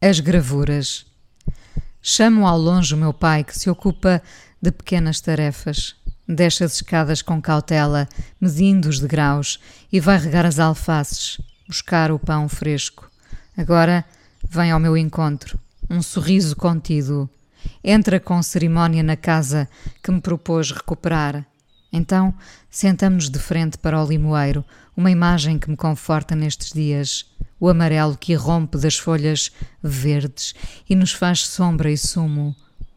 As gravuras. Chamo ao longe o meu pai que se ocupa de pequenas tarefas. Desce as escadas com cautela, medindo os degraus, e vai regar as alfaces, buscar o pão fresco. Agora vem ao meu encontro, um sorriso contido. Entra com cerimónia na casa que me propôs recuperar. Então sentamos-nos de frente para o limoeiro, uma imagem que me conforta nestes dias o amarelo que irrompe das folhas verdes e nos faz sombra e sumo.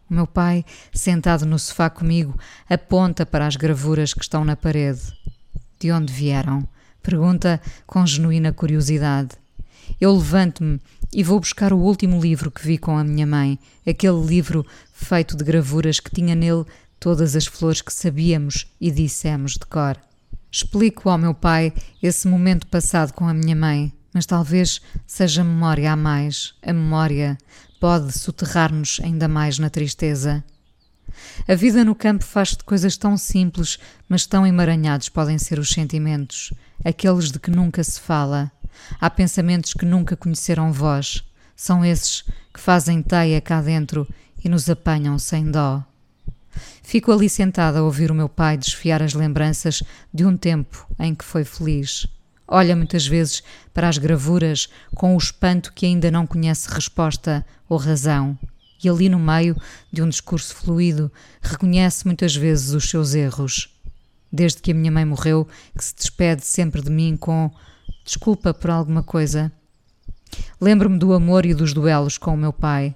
O meu pai, sentado no sofá comigo, aponta para as gravuras que estão na parede. De onde vieram? Pergunta com genuína curiosidade. Eu levanto-me e vou buscar o último livro que vi com a minha mãe, aquele livro feito de gravuras que tinha nele todas as flores que sabíamos e dissemos de cor. Explico ao meu pai esse momento passado com a minha mãe, mas talvez seja memória a mais. A memória pode soterrar-nos ainda mais na tristeza. A vida no campo faz de coisas tão simples, mas tão emaranhados podem ser os sentimentos, aqueles de que nunca se fala. Há pensamentos que nunca conheceram voz. São esses que fazem teia cá dentro e nos apanham sem dó. Fico ali sentada a ouvir o meu pai desfiar as lembranças de um tempo em que foi feliz. Olha muitas vezes para as gravuras com o espanto que ainda não conhece resposta ou razão. E ali no meio de um discurso fluido, reconhece muitas vezes os seus erros. Desde que a minha mãe morreu, que se despede sempre de mim com desculpa por alguma coisa. Lembro-me do amor e dos duelos com o meu pai,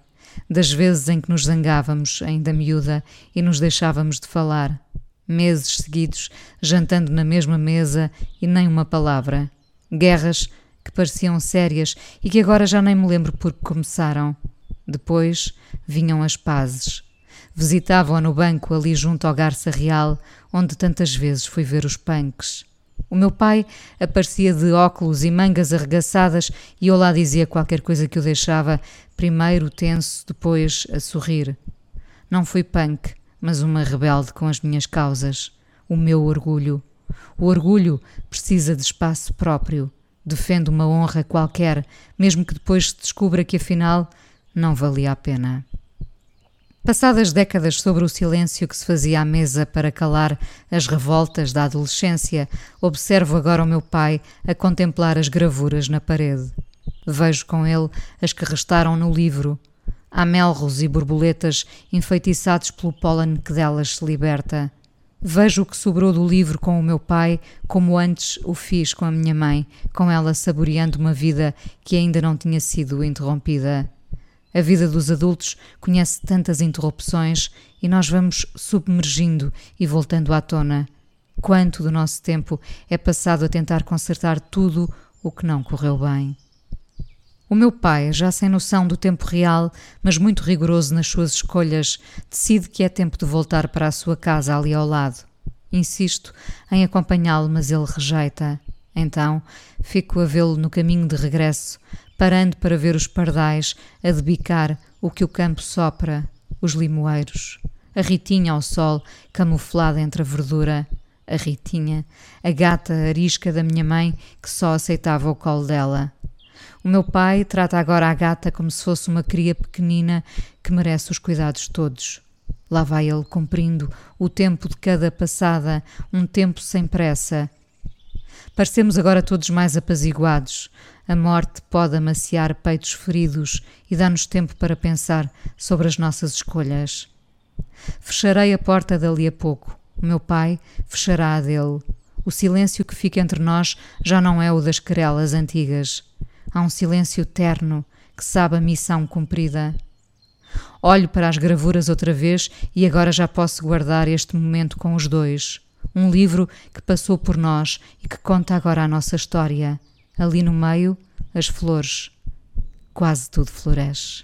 das vezes em que nos zangávamos, ainda miúda, e nos deixávamos de falar meses seguidos, jantando na mesma mesa e nem uma palavra. Guerras que pareciam sérias e que agora já nem me lembro por que começaram. Depois vinham as pazes. Visitavam-a no banco ali junto ao Garça Real, onde tantas vezes fui ver os punks. O meu pai aparecia de óculos e mangas arregaçadas e eu lá dizia qualquer coisa que o deixava, primeiro tenso, depois a sorrir. Não fui punk, mas uma rebelde com as minhas causas, o meu orgulho. O orgulho precisa de espaço próprio, defende uma honra qualquer, mesmo que depois se descubra que afinal não valia a pena. Passadas décadas sobre o silêncio que se fazia à mesa para calar as revoltas da adolescência, observo agora o meu pai a contemplar as gravuras na parede. Vejo com ele as que restaram no livro, melros e borboletas enfeitiçados pelo pólen que delas se liberta. Vejo o que sobrou do livro com o meu pai, como antes o fiz com a minha mãe, com ela saboreando uma vida que ainda não tinha sido interrompida. A vida dos adultos conhece tantas interrupções e nós vamos submergindo e voltando à tona. Quanto do nosso tempo é passado a tentar consertar tudo o que não correu bem. O meu pai, já sem noção do tempo real, mas muito rigoroso nas suas escolhas, decide que é tempo de voltar para a sua casa ali ao lado. Insisto em acompanhá-lo, mas ele rejeita. Então, fico a vê-lo no caminho de regresso, parando para ver os pardais a debicar o que o campo sopra, os limoeiros, a ritinha ao sol, camuflada entre a verdura, a ritinha, a gata arisca da minha mãe que só aceitava o colo dela. O meu pai trata agora a gata como se fosse uma cria pequenina que merece os cuidados todos. Lá vai ele cumprindo o tempo de cada passada, um tempo sem pressa. Parecemos agora todos mais apaziguados. A morte pode amaciar peitos feridos e dá-nos tempo para pensar sobre as nossas escolhas. Fecharei a porta dali a pouco. O meu pai fechará a dele. O silêncio que fica entre nós já não é o das querelas antigas. Há um silêncio terno que sabe a missão cumprida. Olho para as gravuras outra vez e agora já posso guardar este momento com os dois. Um livro que passou por nós e que conta agora a nossa história. Ali no meio, as flores. Quase tudo floresce.